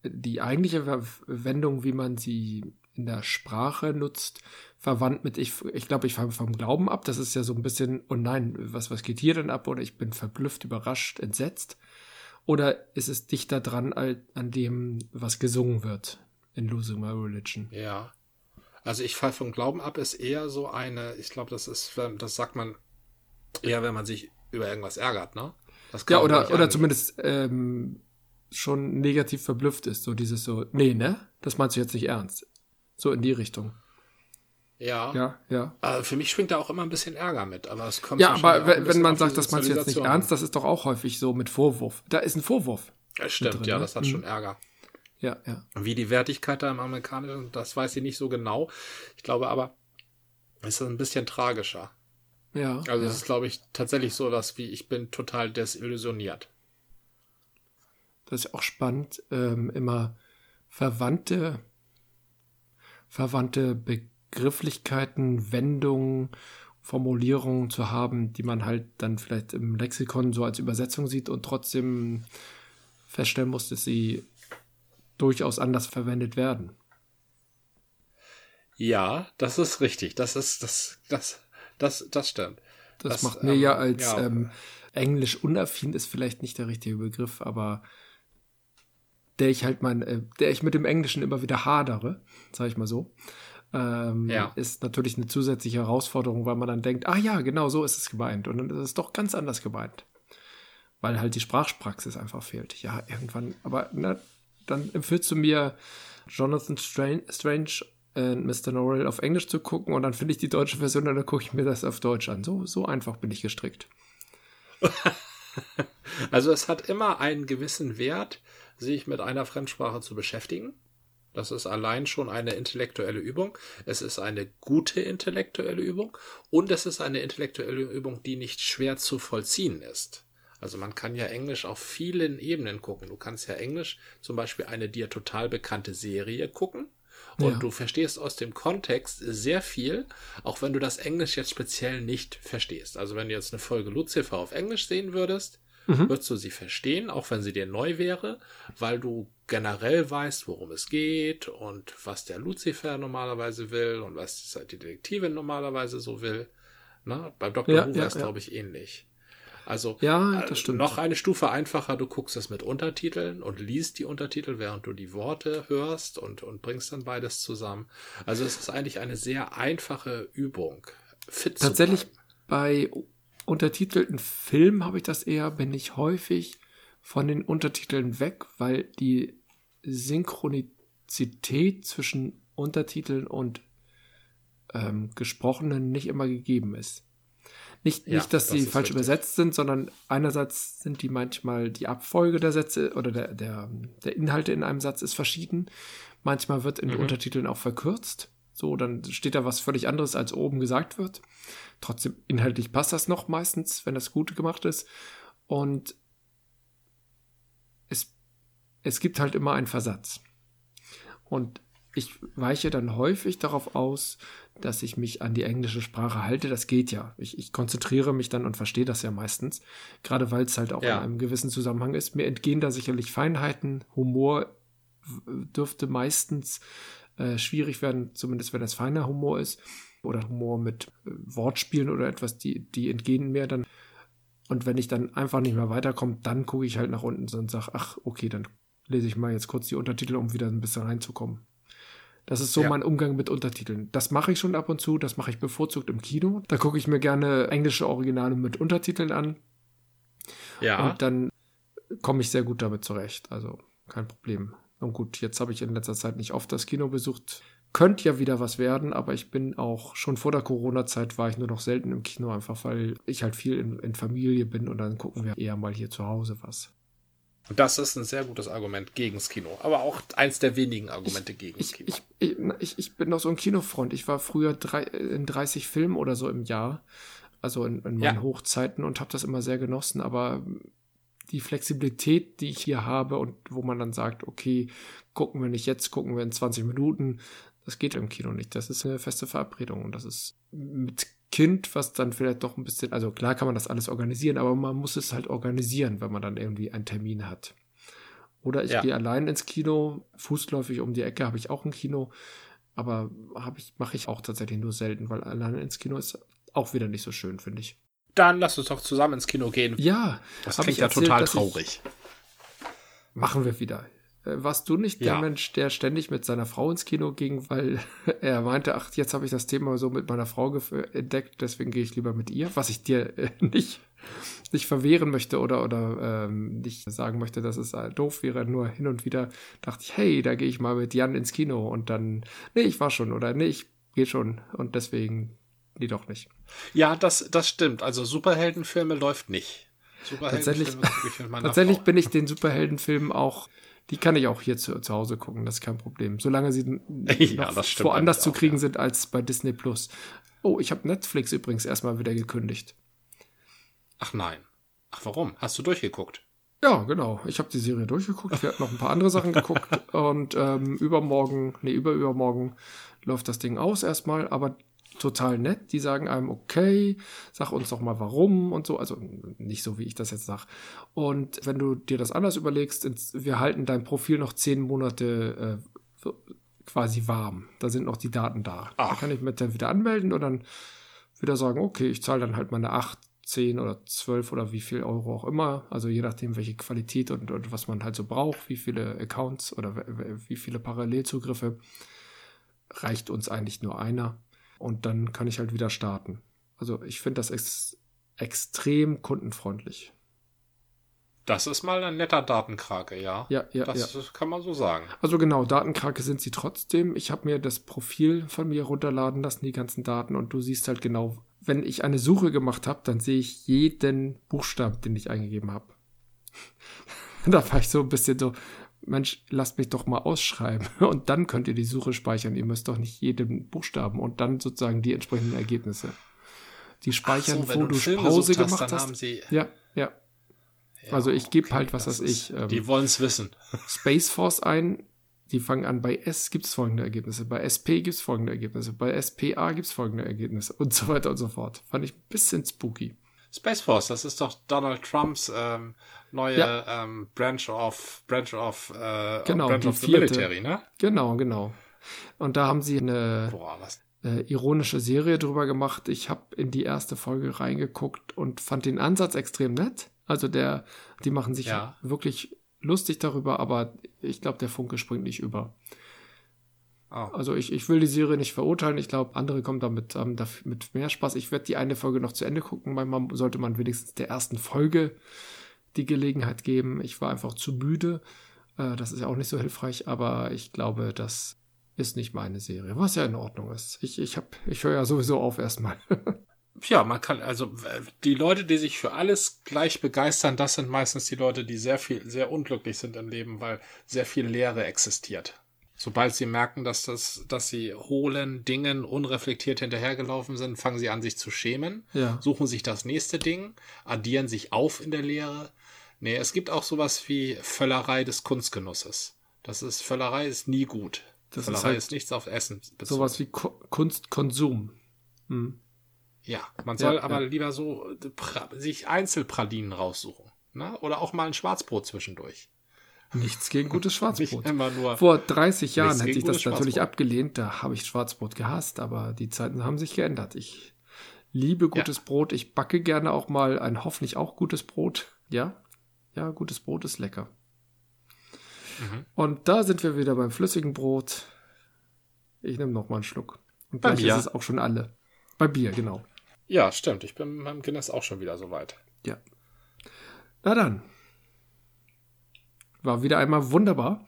die eigentliche Wendung, wie man sie in der Sprache nutzt, verwandt mit ich, ich glaube, ich fange vom Glauben ab. Das ist ja so ein bisschen, oh nein, was, was geht hier denn ab? Oder ich bin verblüfft, überrascht, entsetzt. Oder ist es dichter dran an dem, was gesungen wird in Losing My Religion? Ja. Also ich fall vom Glauben ab ist eher so eine, ich glaube, das ist, das sagt man eher, wenn man sich über irgendwas ärgert, ne? Das Ja, oder, oder zumindest ähm, schon negativ verblüfft ist. So dieses so, nee, ne? Das meinst du jetzt nicht ernst. So in die Richtung. Ja. Ja, ja. Äh, für mich schwingt da auch immer ein bisschen Ärger mit, aber es kommt Ja, aber wenn, man sagt, das meinst du jetzt nicht ernst, das ist doch auch häufig so mit Vorwurf. Da ist ein Vorwurf. Ja, stimmt, drin, ja, ne? das hat Mhm. schon Ärger. Ja, ja. Wie die Wertigkeit da im Amerikanischen, das weiß ich nicht so genau. Ich glaube aber, es ist ein bisschen tragischer. Ja. Also ja. es ist, glaube ich, tatsächlich so, dass wie ich bin total desillusioniert. Das ist auch spannend, ähm, immer verwandte, verwandte Begrifflichkeiten, Wendungen, Formulierungen zu haben, die man halt dann vielleicht im Lexikon so als Übersetzung sieht und trotzdem feststellen muss, dass sie durchaus anders verwendet werden. Ja, das ist richtig. Das ist, das, das, das, das stimmt. Das, Das, macht mir ähm, ja als ja. Ähm, Englisch unaffin ist vielleicht nicht der richtige Begriff, aber der ich halt mein, äh, der ich mit dem Englischen immer wieder hadere, sage ich mal so, ähm, Ja. ist natürlich eine zusätzliche Herausforderung, weil man dann denkt, ah ja, genau so ist es gemeint und dann ist es doch ganz anders gemeint, weil halt die Sprachpraxis einfach fehlt. Ja, irgendwann, aber ne, dann empfiehlst du mir Jonathan Strange, Strange und Mr. Norrell auf Englisch zu gucken und dann finde ich die deutsche Version und dann gucke ich mir das auf Deutsch an. So, so einfach bin ich gestrickt. [laughs] Also es hat immer einen gewissen Wert, sich mit einer Fremdsprache zu beschäftigen. Das ist allein schon eine intellektuelle Übung. Es ist eine gute intellektuelle Übung und es ist eine intellektuelle Übung, die nicht schwer zu vollziehen ist. Also man kann ja Englisch auf vielen Ebenen gucken. Du kannst ja Englisch zum Beispiel eine dir total bekannte Serie gucken und Ja. du verstehst aus dem Kontext sehr viel, auch wenn du das Englisch jetzt speziell nicht verstehst. Also wenn du jetzt eine Folge Lucifer auf Englisch sehen würdest, Mhm. würdest du sie verstehen, auch wenn sie dir neu wäre, weil du generell weißt, worum es geht und was der Lucifer normalerweise will und was die Detektivin normalerweise so will. Na, beim Dr. Ja, Who ja, es, ja. glaube ich, ähnlich. Also Ja, äh, noch eine Stufe einfacher, du guckst es mit Untertiteln und liest die Untertitel, während du die Worte hörst und, und bringst dann beides zusammen. Also es ist eigentlich eine sehr einfache Übung. Fit Tatsächlich bei untertitelten Filmen habe ich das eher, bin ich häufig von den Untertiteln weg, weil die Synchronizität zwischen Untertiteln und ähm, Gesprochenen nicht immer gegeben ist. Nicht, Ja, nicht, dass das sie falsch richtig. übersetzt sind, sondern einerseits sind die manchmal die Abfolge der Sätze oder der, der, der Inhalte in einem Satz ist verschieden. Manchmal wird in den Mhm. Untertiteln auch verkürzt. So, dann steht da was völlig anderes, als oben gesagt wird. Trotzdem, inhaltlich passt das noch meistens, wenn das gut gemacht ist. Und es, gibt halt immer einen Versatz. Und ich weiche dann häufig darauf aus, dass ich mich an die englische Sprache halte. Das geht ja. Ich, ich konzentriere mich dann und verstehe das ja meistens. Gerade weil es halt auch ja. in einem gewissen Zusammenhang ist. Mir entgehen da sicherlich Feinheiten. Humor dürfte meistens äh, schwierig werden, zumindest wenn es feiner Humor ist. Oder Humor mit äh, Wortspielen oder etwas, die, die entgehen mir dann. Und wenn ich dann einfach nicht mehr weiterkomme, dann gucke ich halt nach unten und sage, ach, okay, dann lese ich mal jetzt kurz die Untertitel, um wieder ein bisschen reinzukommen. Das ist so ja. mein Umgang mit Untertiteln. Das mache ich schon ab und zu, das mache ich bevorzugt im Kino. Da gucke ich mir gerne englische Originale mit Untertiteln an. Ja. Und dann komme ich sehr gut damit zurecht. Also kein Problem. Und gut, jetzt habe ich in letzter Zeit nicht oft das Kino besucht. Könnte ja wieder was werden, aber ich bin auch schon vor der Corona-Zeit war ich nur noch selten im Kino, einfach weil ich halt viel in, in Familie bin und dann gucken wir eher mal hier zu Hause was. Und das ist ein sehr gutes Argument gegen das Kino. Aber auch eins der wenigen Argumente ich, gegen das Kino. Ich, ich, ich, bin doch so ein Kinofront. Ich war früher drei, in 30 Filmen oder so im Jahr. Also in, in meinen ja. Hochzeiten und habe das immer sehr genossen. Aber die Flexibilität, die ich hier habe und wo man dann sagt, okay, gucken wir nicht jetzt, gucken wir in 20 Minuten, das geht im Kino nicht. Das ist eine feste Verabredung und das ist mit Kind, was dann vielleicht doch ein bisschen, also klar kann man das alles organisieren, aber man muss es halt organisieren, wenn man dann irgendwie einen Termin hat. Oder ich ja. gehe allein ins Kino, fußläufig um die Ecke habe ich auch ein Kino, aber habe ich mache ich auch tatsächlich nur selten, weil alleine ins Kino ist auch wieder nicht so schön, finde ich. Dann lass uns doch zusammen ins Kino gehen. Ja, das klingt ja erzählt, total traurig. Machen wir wieder. Äh, warst du nicht ja. der Mensch, der ständig mit seiner Frau ins Kino ging, weil [laughs] er meinte, ach, jetzt habe ich das Thema so mit meiner Frau entdeckt, deswegen gehe ich lieber mit ihr, was ich dir äh, [laughs] nicht, nicht verwehren möchte oder, oder ähm, nicht sagen möchte, dass es äh, doof wäre. Nur hin und wieder dachte ich, hey, da gehe ich mal mit Jan ins Kino und dann, nee, ich war schon oder nee, ich gehe schon und deswegen, nee, doch nicht. Ja, das, das stimmt. Also Superheldenfilme läuft nicht. Tatsächlich, [laughs] tatsächlich bin ich den Superheldenfilmen auch die kann ich auch hier zu, zu Hause gucken, das ist kein Problem. Solange sie [laughs] ja, woanders zu kriegen auch, ja. sind als bei Disney Plus. Oh, ich habe Netflix übrigens erstmal wieder gekündigt. Ach nein. Ach, warum? Hast du durchgeguckt? Ja, genau. Ich habe die Serie durchgeguckt. Wir hatten noch ein paar andere Sachen geguckt. [laughs] und ähm, übermorgen, nee, überübermorgen läuft das Ding aus erstmal. Aber total nett. Die sagen einem, okay, sag uns doch mal warum und so. Also nicht so, wie ich das jetzt sage. Und wenn du dir das anders überlegst, wir halten dein Profil noch zehn Monate äh, quasi warm. Da sind noch die Daten da. Ach. Da kann ich mich dann wieder anmelden und dann wieder sagen, okay, ich zahle dann halt meine acht 10 oder 12 oder wie viel Euro auch immer, also je nachdem, welche Qualität und, und was man halt so braucht, wie viele Accounts oder wie viele Parallelzugriffe, reicht uns eigentlich nur einer und dann kann ich halt wieder starten. Also ich finde das ex extrem kundenfreundlich. Das ist mal ein netter Datenkrake, ja. Ja, ja. Das ja. kann man so sagen. Also genau, Datenkrake sind sie trotzdem. Ich habe mir das Profil von mir runterladen lassen, die ganzen Daten, und du siehst halt genau, wenn ich eine Suche gemacht habe, dann sehe ich jeden Buchstaben, den ich eingegeben habe. [laughs] da war ich so ein bisschen so, Mensch, lasst mich doch mal ausschreiben [laughs] und dann könnt ihr die Suche speichern. Ihr müsst doch nicht jeden Buchstaben und dann sozusagen die entsprechenden Ergebnisse. Die speichern, so, wo du, Pause hast, gemacht hast. ja, ja, ja. Also ich gebe okay, halt, was weiß ich. Ähm, die wollen es wissen. [laughs] Space Force ein. Die fangen an, bei S gibt es folgende Ergebnisse, bei SP gibt es folgende Ergebnisse, bei SPA gibt es folgende Ergebnisse und [laughs] so weiter und so fort. Fand ich ein bisschen spooky. Space Force, das ist doch Donald Trumps ähm, neue ja. ähm, Branch of Branch of äh, genau, Branch of the vierte. Military, ne? Genau, genau. Und da haben sie eine Boah, äh, ironische Serie drüber gemacht. Ich habe in die erste Folge reingeguckt und fand den Ansatz extrem nett. Also der, die machen sich ja. wirklich lustig darüber, aber ich glaube, der Funke springt nicht über. Oh. Also ich, ich will die Serie nicht verurteilen. Ich glaube, andere kommen damit ähm, mit mehr Spaß. Ich werde die eine Folge noch zu Ende gucken. Manchmal sollte man wenigstens der ersten Folge die Gelegenheit geben. Ich war einfach zu müde. Äh, das ist ja auch nicht so hilfreich, aber ich glaube, das ist nicht meine Serie, was ja in Ordnung ist. Ich, ich, hab, ich höre ja sowieso auf erstmal. [laughs] ja, man kann, also die Leute, die sich für alles gleich begeistern, das sind meistens die Leute, die sehr viel, sehr unglücklich sind im Leben, weil sehr viel Leere existiert. Sobald sie merken, dass das, dass sie hohlen Dingen unreflektiert hinterhergelaufen sind, fangen sie an, sich zu schämen, ja. suchen sich das nächste Ding, addieren sich auf in der Lehre. Nee, es gibt auch sowas wie Völlerei des Kunstgenusses. Das ist, Völlerei ist nie gut. Das Völlerei ist halt ist nichts auf Essen bezogen. sowas wie Ko Kunstkonsum. Hm. Ja, man soll Ja, aber ja. lieber so sich Einzelpralinen raussuchen. Ne? Oder auch mal ein Schwarzbrot zwischendurch. Nichts gegen gutes Schwarzbrot. Vor 30 Jahren hätte ich das natürlich abgelehnt. Da habe ich Schwarzbrot gehasst, aber die Zeiten haben sich geändert. Ich liebe gutes Brot. Ich backe gerne auch mal ein hoffentlich auch gutes Brot. Ja, ja, gutes Brot ist lecker. Mhm. Und da sind wir wieder beim flüssigen Brot. Ich nehme noch mal einen Schluck. Und gleich ist es auch schon alle. Bei Bier, genau. Ja, stimmt. Ich bin beim Guinness auch schon wieder so weit. Ja. Na dann. War wieder einmal wunderbar.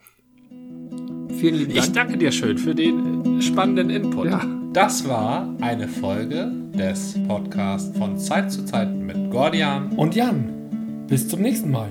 Vielen lieben Ich Dank. danke dir schön für den äh, spannenden Input. Ja. Das war eine Folge des Podcasts von Zeit zu Zeit mit Gordian. Und Jan, bis zum nächsten Mal.